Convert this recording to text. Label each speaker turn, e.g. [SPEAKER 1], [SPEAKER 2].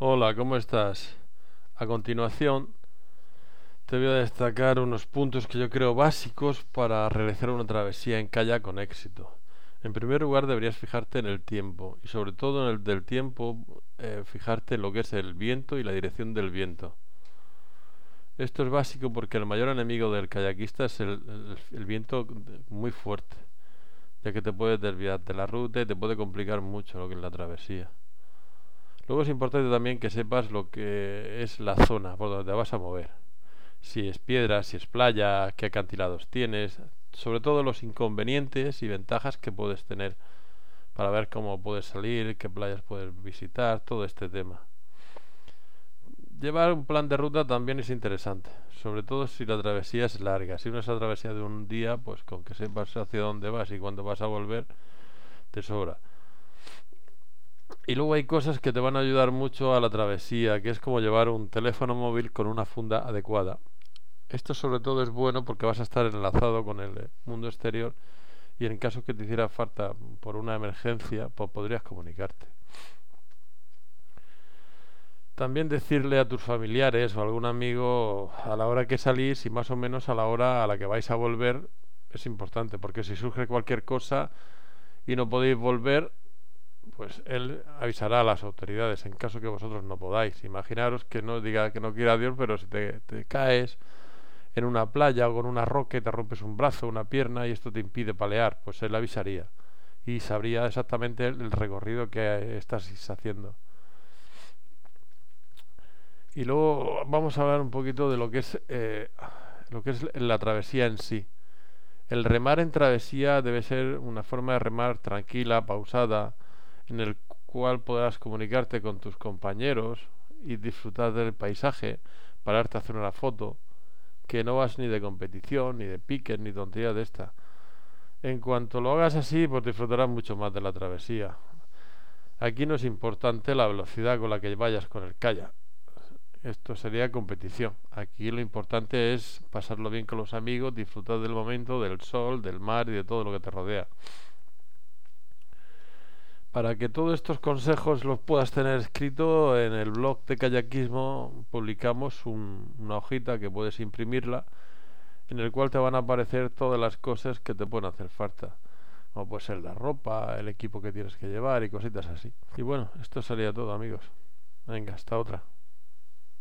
[SPEAKER 1] Hola, ¿cómo estás? A continuación, te voy a destacar unos puntos que yo creo básicos para realizar una travesía en kayak con éxito. En primer lugar, deberías fijarte en el tiempo y sobre todo en el del tiempo, eh, fijarte en lo que es el viento y la dirección del viento. Esto es básico porque el mayor enemigo del kayakista es el, el viento muy fuerte, ya que te puede desviar de la ruta y te puede complicar mucho lo que es la travesía. Luego es importante también que sepas lo que es la zona por donde te vas a mover. Si es piedra, si es playa, qué acantilados tienes, sobre todo los inconvenientes y ventajas que puedes tener para ver cómo puedes salir, qué playas puedes visitar, todo este tema. Llevar un plan de ruta también es interesante, sobre todo si la travesía es larga. Si no es una travesía de un día, pues con que sepas hacia dónde vas y cuándo vas a volver, te sobra. Y luego hay cosas que te van a ayudar mucho a la travesía, que es como llevar un teléfono móvil con una funda adecuada. Esto sobre todo es bueno porque vas a estar enlazado con el mundo exterior y en caso que te hiciera falta por una emergencia, pues podrías comunicarte. También decirle a tus familiares o a algún amigo a la hora que salís y más o menos a la hora a la que vais a volver es importante porque si surge cualquier cosa y no podéis volver, pues él avisará a las autoridades en caso que vosotros no podáis. Imaginaros que no diga que no quiera Dios, pero si te, caes en una playa o con una roca y te rompes un brazo, una pierna y esto te impide palear, pues él avisaría y sabría exactamente el, recorrido que estás haciendo. Y luego vamos a hablar un poquito de lo que es eh, lo que es la travesía en sí. El remar en travesía debe ser una forma de remar tranquila, pausada, en el cual podrás comunicarte con tus compañeros y disfrutar del paisaje, pararte a hacer una foto, que no vas ni de competición, ni de piques, ni tontería de esta. En cuanto lo hagas así, pues disfrutarás mucho más de la travesía. Aquí no es importante la velocidad con la que vayas con el kayak. Esto sería competición. Aquí lo importante es pasarlo bien con los amigos, disfrutar del momento, del sol, del mar y de todo lo que te rodea. Para que todos estos consejos los puedas tener escrito en el blog de kayakismo publicamos una hojita que puedes imprimirla en el cual te van a aparecer todas las cosas que te pueden hacer falta como puede ser la ropa, el equipo que tienes que llevar y cositas así. Y bueno, esto sería todo amigos. Venga, hasta otra.